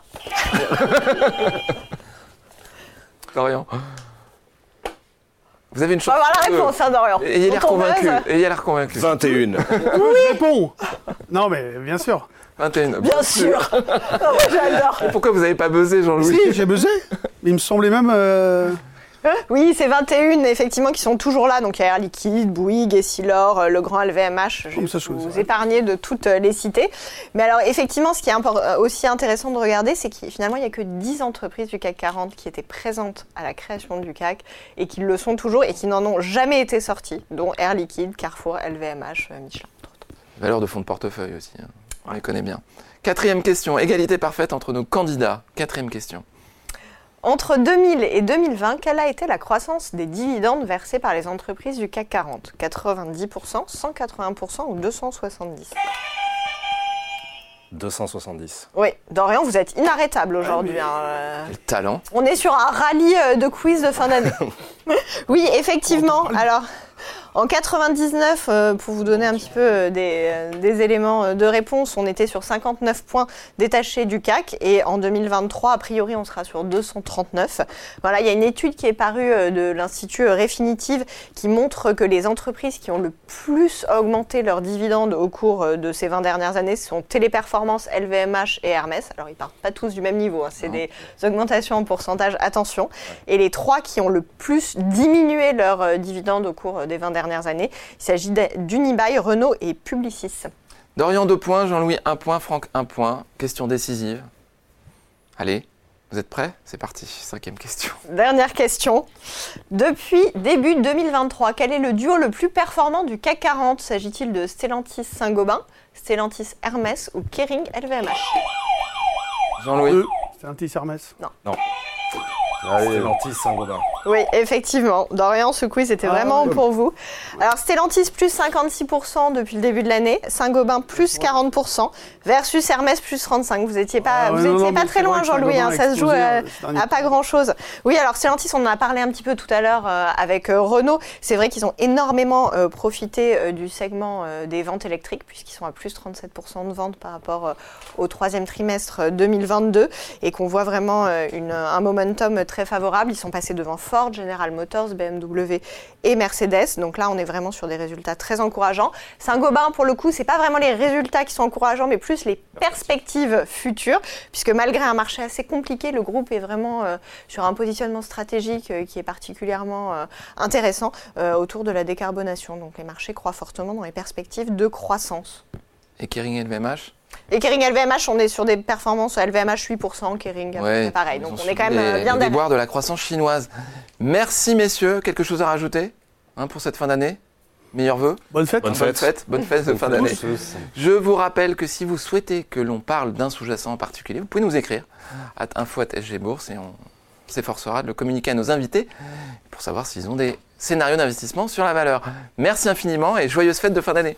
Dorian. Vous avez une On chance. va voir la deux. réponse, hein, Dorian. Ayez l'air convaincu. Ayez l'air convaincu. 21. Je réponds Non mais bien sûr. 21. Bien sûr Oh, moi, J'adore Pourquoi vous n'avez pas buzzé, Jean-Louis Si, j'ai buzzé. Mais il me semblait même... euh, Oui, c'est 21 effectivement qui sont toujours là. Donc il y a Air Liquide, Bouygues, Essilor, euh, le grand LVMH. Je vais vous épargner de toutes euh, les citer. Mais alors effectivement, ce qui est euh, aussi intéressant de regarder, c'est qu'il finalement il n'y a que 10 entreprises du CAC 40 qui étaient présentes à la création du CAC et qui le sont toujours et qui n'en ont jamais été sorties, dont Air Liquide, Carrefour, LVMH, Michelin. Valeur de fonds de portefeuille aussi. hein. On les connaît bien. Quatrième question. Égalité parfaite entre nos candidats. Quatrième question. Entre 2000 et 2020, quelle a été la croissance des dividendes versés par les entreprises du CAC 40 90%, 180% ou 270% 270. Oui, Dorian, vous êtes inarrêtable aujourd'hui. hein, euh. Quel talent. On est sur un rallye euh, de quiz de fin d'année. oui, effectivement. Alors, en 99, euh, pour vous donner un petit peu euh, des, euh, des éléments de réponse, on était sur 59 points détachés du CAC et en 2023, a priori, on sera sur 239. Voilà, il y a une étude qui est parue de l'Institut Refinitiv qui montre que les entreprises qui ont le plus augmenté leurs dividendes au cours de ces 20 dernières années sont Téléperformance, LVMH et Hermès. Alors, ils partent pas tous du même niveau, hein, c'est des augmentations en pourcentage, attention. Et les trois qui ont le plus diminué leurs dividendes au cours des 20 dernières années, il s'agit d'Unibail, Renault et Publicis. Dorian, 2 points. Jean-Louis, 1 point. Franck, 1 point. Question décisive. Allez, vous êtes prêts? C'est parti. Cinquième question. Dernière question. Depuis début 2023, quel est le duo le plus performant du CAC 40 S'agit-il de Stellantis Saint-Gobain, Stellantis Hermès ou Kering LVMH Jean-Louis. Petit Hermès. Allez, Stellantis Saint-Gobain. Oui, effectivement. Dorian, ce quiz était Ah, vraiment pour vous. Alors, Stellantis plus 56% depuis le début de l'année, Saint-Gobain plus 40%, versus Hermès plus 35%. Vous n'étiez pas, Ah, vous non, étiez non, pas très loin, Jean-Louis. Hein, ça se joue euh, à pas grand-chose. Oui, alors Stellantis, on en a parlé un petit peu tout à l'heure euh, avec euh, Renault. C'est vrai qu'ils ont énormément profité du segment des ventes électriques, puisqu'ils sont à plus 37% de ventes par rapport au troisième trimestre euh, 2022, et qu'on voit vraiment une- un momentum très favorable. Ils sont passés devant Ford, General Motors, BMW et Mercedes. Donc là, on est vraiment sur des résultats très encourageants. Saint-Gobain, pour le coup, c'est pas vraiment les résultats qui sont encourageants, mais plus les perspectives futures, puisque malgré un marché assez compliqué, le groupe est vraiment euh, sur un positionnement stratégique euh, qui est particulièrement euh, intéressant autour de la décarbonation. Donc les marchés croient fortement dans les perspectives de croissance. Et Kering LVMH Et Kering LVMH, on est sur des performances LVMH 8%, Kering près pareil. Donc on est quand même euh, bien déboires de la croissance chinoise. Merci messieurs. Quelque chose à rajouter hein, pour cette fin d'année? Meilleurs vœux? Bonne fête. Bonne Bonne fête. fête, bonne fête de fin d'année. Je vous rappelle que si vous souhaitez que l'on parle d'un sous-jacent en particulier, vous pouvez nous écrire à info@sg Bourse et on s'efforcera de le communiquer à nos invités pour savoir s'ils ont des scénarios d'investissement sur la valeur. Merci infiniment et joyeuse fête de fin d'année.